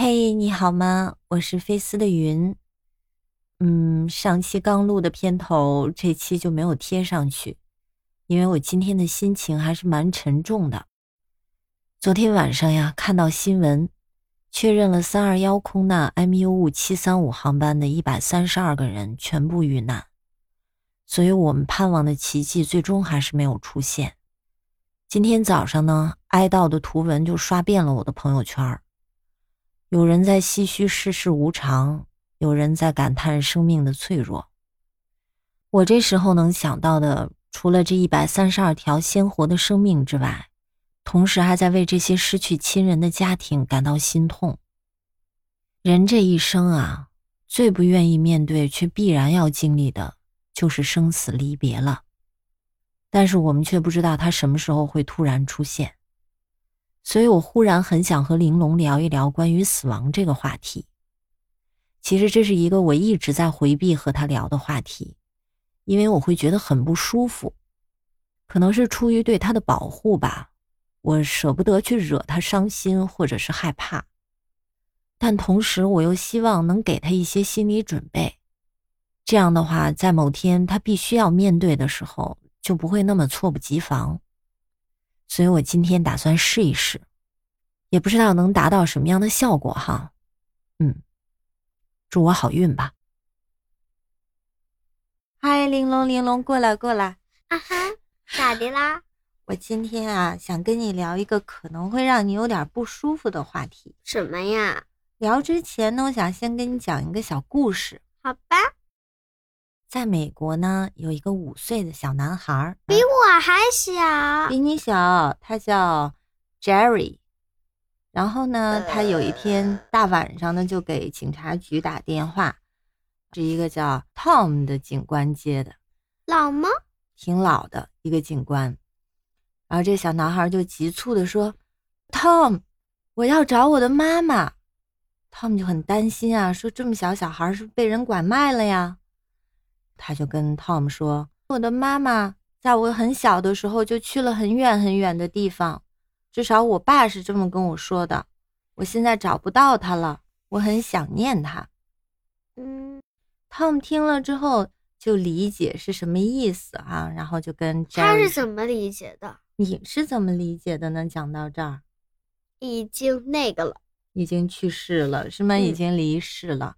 嘿，你好吗？我是菲斯的云。嗯，上期刚录的片头，这期就没有贴上去，因为我今天的心情还是蛮沉重的。昨天晚上呀，看到新闻，确认了三二幺空难 MU 五七三五航班的一百三十二个人全部遇难，所以我们盼望的奇迹最终还是没有出现。今天早上呢，哀悼的图文就刷遍了我的朋友圈有人在唏嘘世事无常，有人在感叹生命的脆弱。我这时候能想到的，除了这一百三十二条鲜活的生命之外，同时还在为这些失去亲人的家庭感到心痛。人这一生啊，最不愿意面对却必然要经历的，就是生死离别了。但是我们却不知道它什么时候会突然出现。所以我忽然很想和玲珑聊一聊关于死亡这个话题。其实这是一个我一直在回避和他聊的话题，因为我会觉得很不舒服，可能是出于对他的保护吧，我舍不得去惹他伤心或者是害怕，但同时我又希望能给他一些心理准备，这样的话，在某天他必须要面对的时候，就不会那么猝不及防。所以我今天打算试一试，也不知道能达到什么样的效果哈。嗯，祝我好运吧。嗨，玲珑，玲珑，过来，过来。啊哈，咋的啦？我今天啊，想跟你聊一个可能会让你有点不舒服的话题。什么呀？聊之前呢，我想先跟你讲一个小故事。好吧。在美国呢，有一个五岁的小男孩，比我还小，比你小。他叫 Jerry。然后呢，他有一天大晚上呢，就给警察局打电话，是一个叫 Tom 的警官接的。老吗？挺老的一个警官。然后这小男孩就急促的说：“Tom，我要找我的妈妈。”Tom 就很担心啊，说：“这么小小孩是被人拐卖了呀？”他就跟 Tom 说：“我的妈妈在我很小的时候就去了很远很远的地方，至少我爸是这么跟我说的。我现在找不到她了，我很想念她。”嗯，Tom 听了之后就理解是什么意思啊，然后就跟他是怎么理解的？你是怎么理解的呢？讲到这儿，已经那个了，已经去世了，是吗？已经离世了，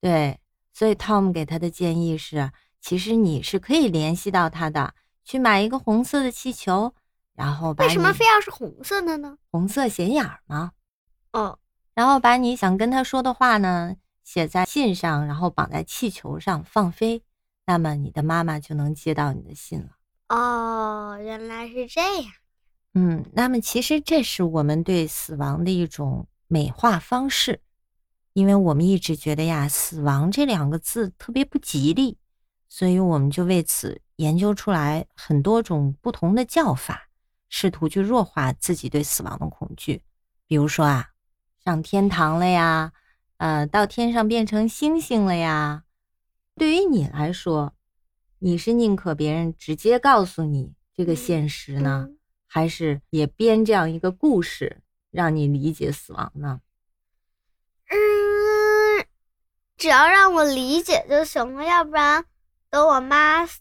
对。所以 Tom 给他的建议是，其实你是可以联系到他的，去买一个红色的气球，然后为什么非要是红色的呢？红色显眼吗？哦，然后把你想跟他说的话呢写在信上，然后绑在气球上放飞，那么你的妈妈就能接到你的信了。哦，原来是这样。嗯，那么其实这是我们对死亡的一种美化方式。因为我们一直觉得呀，死亡这两个字特别不吉利，所以我们就为此研究出来很多种不同的叫法，试图去弱化自己对死亡的恐惧。比如说啊，上天堂了呀，呃，到天上变成星星了呀。对于你来说，你是宁可别人直接告诉你这个现实呢，还是也编这样一个故事让你理解死亡呢？只要让我理解就行了，要不然等我妈死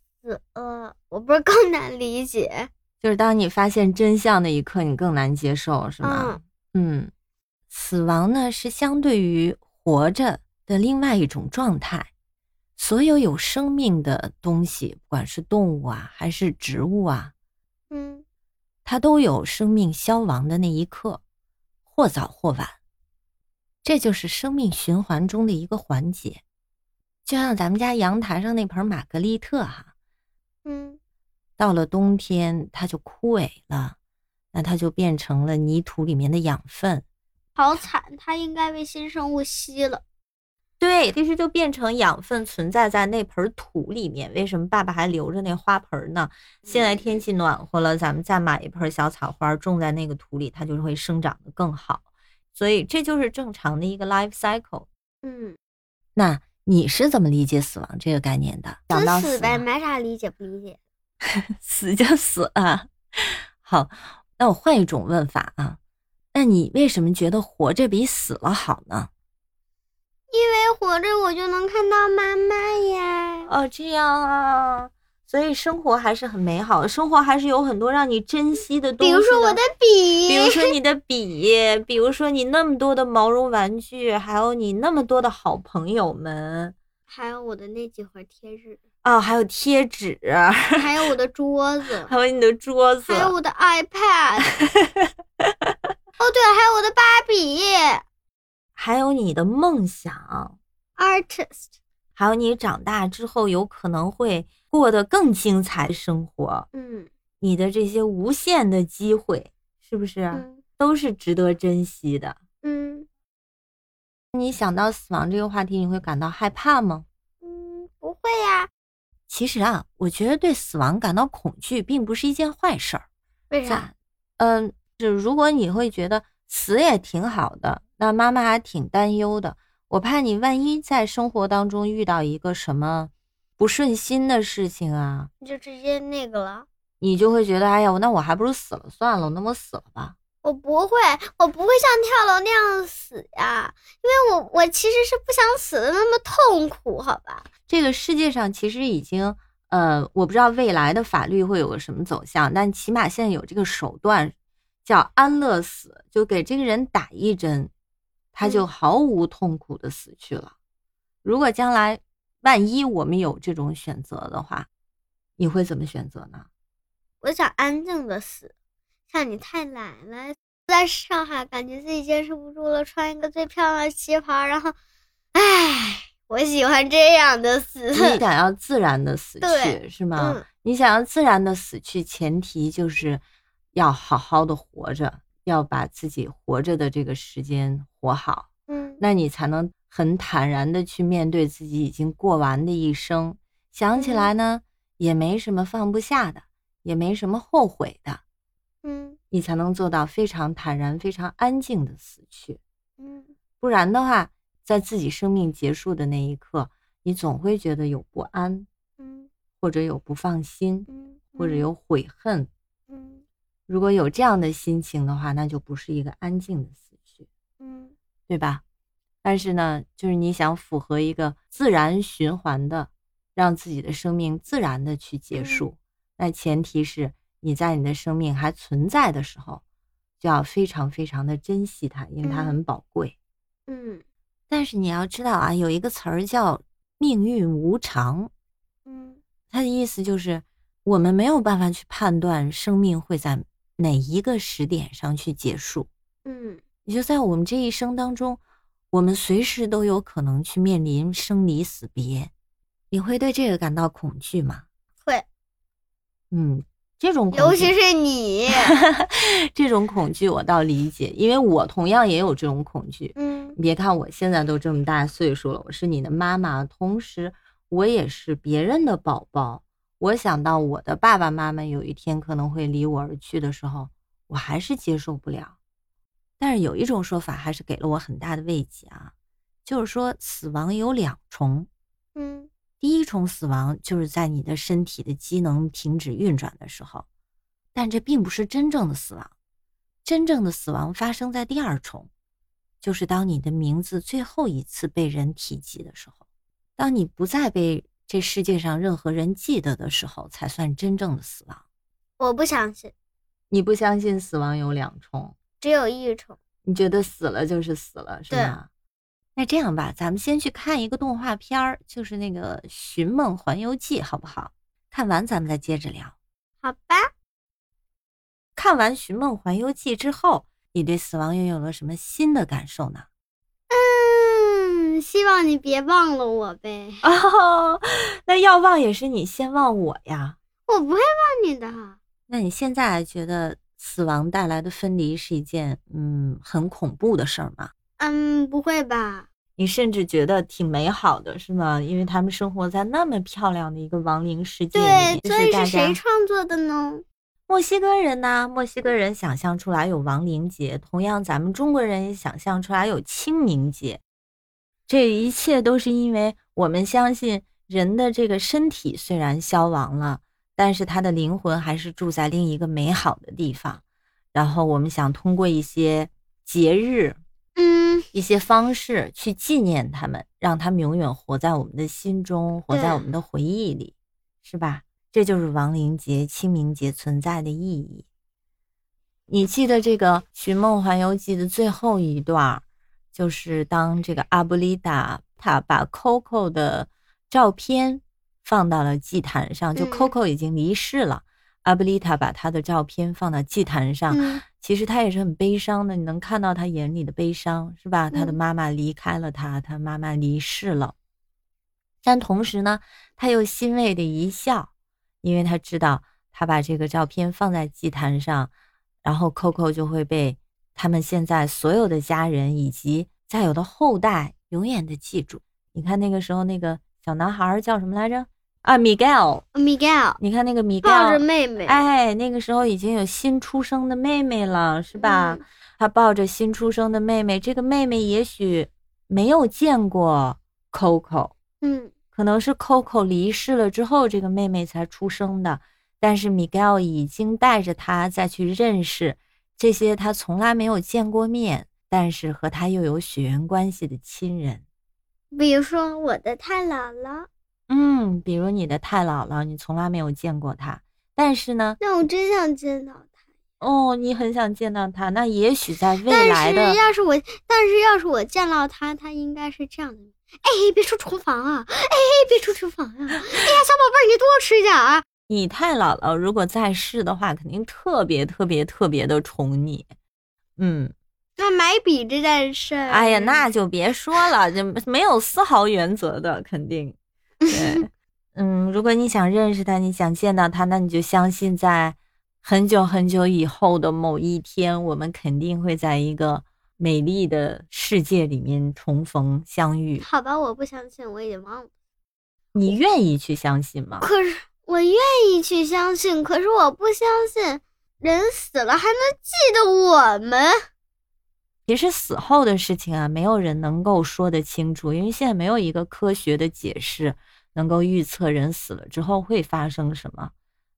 了，我不是更难理解？就是当你发现真相那一刻，你更难接受，是吗？嗯，死亡呢是相对于活着的另外一种状态。所有有生命的东西，不管是动物啊还是植物啊，嗯，它都有生命消亡的那一刻，或早或晚。这就是生命循环中的一个环节，就像咱们家阳台上那盆玛格丽特哈，嗯，到了冬天它就枯萎了，那它就变成了泥土里面的养分，好惨，它应该被新生物吸了。对，其实就变成养分存在在那盆土里面。为什么爸爸还留着那花盆呢？现在天气暖和了，咱们再买一盆小草花种在那个土里，它就会生长的更好。所以这就是正常的一个 life cycle。嗯，那你是怎么理解死亡这个概念的？死死呗，没啥理解不理解。死就死啊。好，那我换一种问法啊。那你为什么觉得活着比死了好呢？因为活着我就能看到妈妈呀。哦，这样啊，所以生活还是很美好的，生活还是有很多让你珍惜的东西。比如说我的笔，比如说你的笔，比如说你那么多的毛绒玩具，还有你那么多的好朋友们，还有我的那几盒贴纸。哦，还有贴纸，还有我的 桌子，还有你的桌子，还有我的 iPad。哦，对了，还有我的芭比，还有你的梦想，artist，还有你长大之后有可能会过得更精彩的生活。嗯，你的这些无限的机会，是不是都是值得珍惜的？嗯，你想到死亡这个话题，你会感到害怕吗？嗯，不会呀。其实啊，我觉得对死亡感到恐惧并不是一件坏事儿。为啥？嗯，就如果你会觉得死也挺好的，那妈妈还挺担忧的。我怕你万一在生活当中遇到一个什么不顺心的事情啊，你就直接那个了，你就会觉得，哎呀，那我还不如死了算了，那我死了吧。我不会，我不会像跳楼那样死呀，因为我我其实是不想死的那么痛苦，好吧？这个世界上其实已经，呃，我不知道未来的法律会有个什么走向，但起码现在有这个手段，叫安乐死，就给这个人打一针，他就毫无痛苦的死去了。如果将来万一我们有这种选择的话，你会怎么选择呢？我想安静的死。像你太懒了，在上海感觉自己坚持不住了，穿一个最漂亮的旗袍，然后，唉，我喜欢这样的死。你想 要自然的死去是吗？你想要自然的死去，前提就是要好好的活着，要把自己活着的这个时间活好。嗯，那你才能很坦然的去面对自己已经过完的一生。想起来呢，也没什么放不下的，也没什么后悔的。嗯，你才能做到非常坦然、非常安静的死去。嗯，不然的话，在自己生命结束的那一刻，你总会觉得有不安，嗯，或者有不放心，嗯，或者有悔恨，嗯。如果有这样的心情的话，那就不是一个安静的死去，嗯，对吧？但是呢，就是你想符合一个自然循环的，让自己的生命自然的去结束，那前提是。你在你的生命还存在的时候，就要非常非常的珍惜它，因为它很宝贵。嗯，但是你要知道啊，有一个词儿叫命运无常。嗯，它的意思就是我们没有办法去判断生命会在哪一个时点上去结束。嗯，也就在我们这一生当中，我们随时都有可能去面临生离死别。你会对这个感到恐惧吗？会。嗯。这种，尤其是你，这种恐惧我倒理解，因为我同样也有这种恐惧。嗯，别看我现在都这么大岁数了，我是你的妈妈，同时我也是别人的宝宝。我想到我的爸爸妈妈有一天可能会离我而去的时候，我还是接受不了。但是有一种说法还是给了我很大的慰藉啊，就是说死亡有两重。嗯。第一重死亡就是在你的身体的机能停止运转的时候，但这并不是真正的死亡。真正的死亡发生在第二重，就是当你的名字最后一次被人提及的时候，当你不再被这世界上任何人记得的时候，才算真正的死亡。我不相信，你不相信死亡有两重，只有一重。你觉得死了就是死了，是吗？那这样吧，咱们先去看一个动画片儿，就是那个《寻梦环游记》，好不好？看完咱们再接着聊。好吧。看完《寻梦环游记》之后，你对死亡又有了什么新的感受呢？嗯，希望你别忘了我呗。哦，那要忘也是你先忘我呀。我不会忘你的。那你现在觉得死亡带来的分离是一件嗯很恐怖的事儿吗？嗯，不会吧？你甚至觉得挺美好的，是吗？因为他们生活在那么漂亮的一个亡灵世界里。对，所以是谁创作的呢？墨西哥人呐，墨西哥人想象出来有亡灵节，同样咱们中国人也想象出来有清明节。这一切都是因为我们相信人的这个身体虽然消亡了，但是他的灵魂还是住在另一个美好的地方。然后我们想通过一些。节日，嗯，一些方式去纪念他们，让他们永远活在我们的心中，活在我们的回忆里，是吧？这就是亡灵节、清明节存在的意义。你记得这个《寻梦环游记》的最后一段，就是当这个阿布丽达他把 Coco 的照片放到了祭坛上，就 Coco 已经离世了，阿布丽塔把他的照片放到祭坛上，其实他也是很悲伤的，你能看到他眼里的悲伤，是吧？他的妈妈离开了他，他妈妈离世了，但同时呢，他又欣慰的一笑，因为他知道他把这个照片放在祭坛上。然后 Coco 就会被他们现在所有的家人以及再有的后代永远的记住。你看那个时候那个小男孩叫什么来着？啊，Miguel，Miguel。你看那个 Miguel 抱着妹妹，哎，那个时候已经有新出生的妹妹了，是吧？他抱着新出生的妹妹，这个妹妹也许没有见过 Coco，嗯，可能是 Coco 离世了之后，这个妹妹才出生的。但是 Miguel 已经带着她再去认识这些他从来没有见过面，但是和他又有血缘关系的亲人，比如说我的太姥姥，嗯，比如你的太姥姥，你从来没有见过她，但是呢，那我真想见到她哦，你很想见到她，那也许在未来的，但是要是我，但是要是我见到她，她应该是这样的，哎，别出厨房啊，哎，别出厨房啊，哎呀，小宝贝儿，你多吃点啊。你太姥姥如果在世的话，肯定特别特别特别的宠你，嗯，那买笔这件事，哎呀，那就别说了，就没有丝毫原则的，肯定，对，嗯，如果你想认识他，你想见到他，那你就相信在很久很久以后的某一天，我们肯定会在一个美丽的世界里面重逢相遇。好吧，我不相信，我已经忘了。你愿意去相信吗？可是。我愿意去相信，可是我不相信人死了还能记得我们。其实死后的事情啊，没有人能够说得清楚，因为现在没有一个科学的解释能够预测人死了之后会发生什么。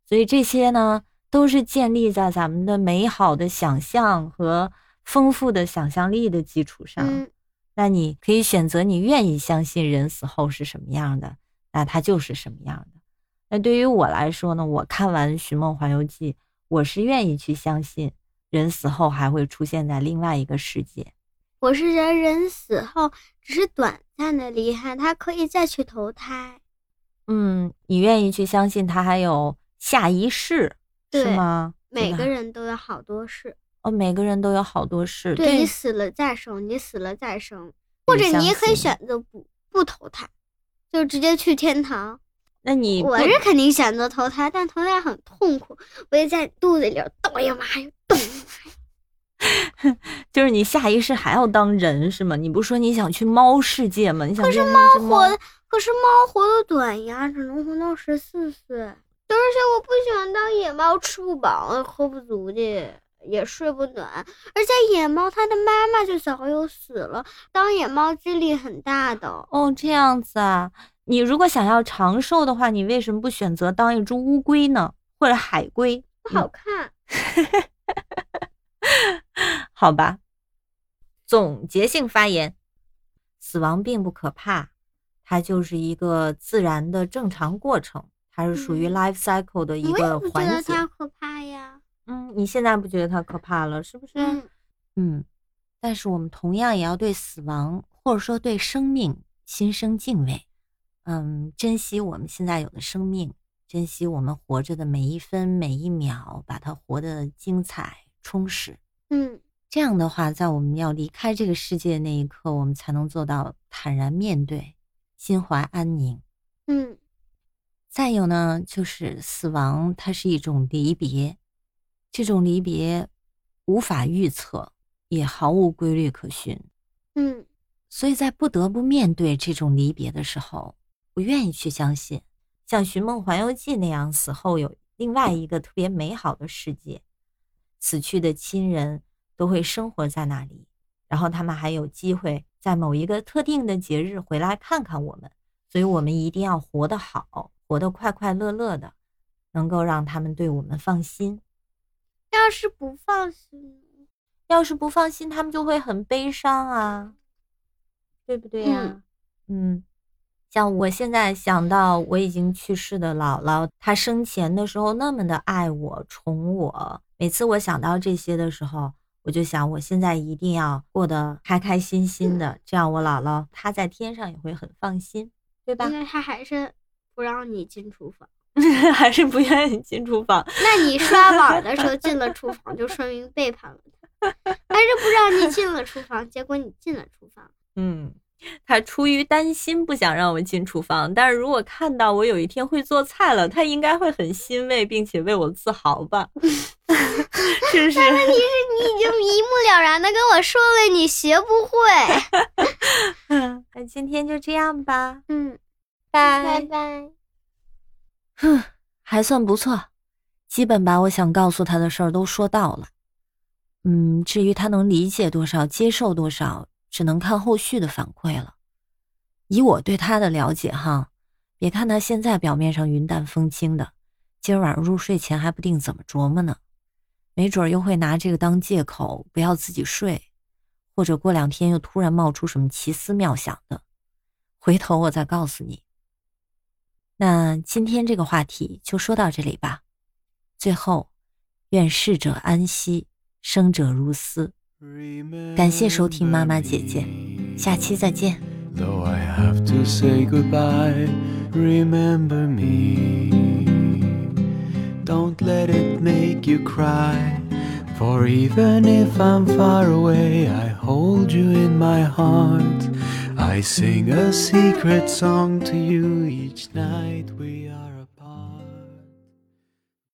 所以这些呢，都是建立在咱们的美好的想象和丰富的想象力的基础上。那你可以选择你愿意相信人死后是什么样的，那它就是什么样的。那对于我来说呢？我看完《寻梦环游记》，我是愿意去相信人死后还会出现在另外一个世界。我是觉得人死后只是短暂的离开，他可以再去投胎。嗯，你愿意去相信他还有下一世，是吗？每个人都有好多世哦，每个人都有好多世。对你死了再生，你死了再生，或者你也可以选择不不投胎，就直接去天堂。那你我是肯定选择投胎，但投胎很痛苦，我也在肚子里动呀妈呀动呀妈呀，就是你下一世还要当人是吗？你不是说你想去猫世界吗？你想可是猫活的，可是猫活的短呀，只能活到十四岁，而且我不喜欢当野猫，吃不饱喝不足的，也睡不暖，而且野猫它的妈妈就早有死了，当野猫几率很大的哦，这样子啊。你如果想要长寿的话，你为什么不选择当一只乌龟呢？或者海龟？不好看。好吧。总结性发言：死亡并不可怕，它就是一个自然的正常过程，它是属于 life cycle 的一个环节。我它可怕呀。嗯，你现在不觉得它可怕了，是不是？嗯。但是我们同样也要对死亡，或者说对生命，心生敬畏。嗯，珍惜我们现在有的生命，珍惜我们活着的每一分每一秒，把它活得精彩充实。嗯，这样的话，在我们要离开这个世界那一刻，我们才能做到坦然面对，心怀安宁。嗯，再有呢，就是死亡，它是一种离别，这种离别无法预测，也毫无规律可循。嗯，所以在不得不面对这种离别的时候。我愿意去相信，像《寻梦环游记》那样死后有另外一个特别美好的世界，死去的亲人都会生活在那里，然后他们还有机会在某一个特定的节日回来看看我们，所以我们一定要活得好，活得快快乐乐的，能够让他们对我们放心。要是不放心，要是不放心，他们就会很悲伤啊，对不对呀？嗯，像我现在想到我已经去世的姥姥，她生前的时候那么的爱我、宠我，每次我想到这些的时候，我就想我现在一定要过得开开心心的，这样我姥姥她在天上也会很放心，对吧？那她还是不让你进厨房，还是不愿意进厨房？那你刷碗的时候进了厨房，就说明背叛了他，还是不让你进了厨房？结果你进了厨房，嗯。他出于担心不想让我进厨房，但是如果看到我有一天会做菜了，他应该会很欣慰，并且为我自豪吧？是不是？但问题是你已经一目了然的跟我说了，你学不会。那今天就这样吧。嗯，拜拜拜。哼，还算不错，基本把我想告诉他的事儿都说到了。嗯，至于他能理解多少，接受多少。只能看后续的反馈了。以我对他的了解，哈，别看他现在表面上云淡风轻的，今儿晚上入睡前还不定怎么琢磨呢，没准又会拿这个当借口不要自己睡，或者过两天又突然冒出什么奇思妙想的，回头我再告诉你。那今天这个话题就说到这里吧。最后，愿逝者安息，生者如斯。感谢收听妈妈姐姐，下期再见。Though I have to say goodbye, remember me. Don't let it make you cry. For even if I'm far away, I hold you in my heart. I sing a secret song to you each night we are.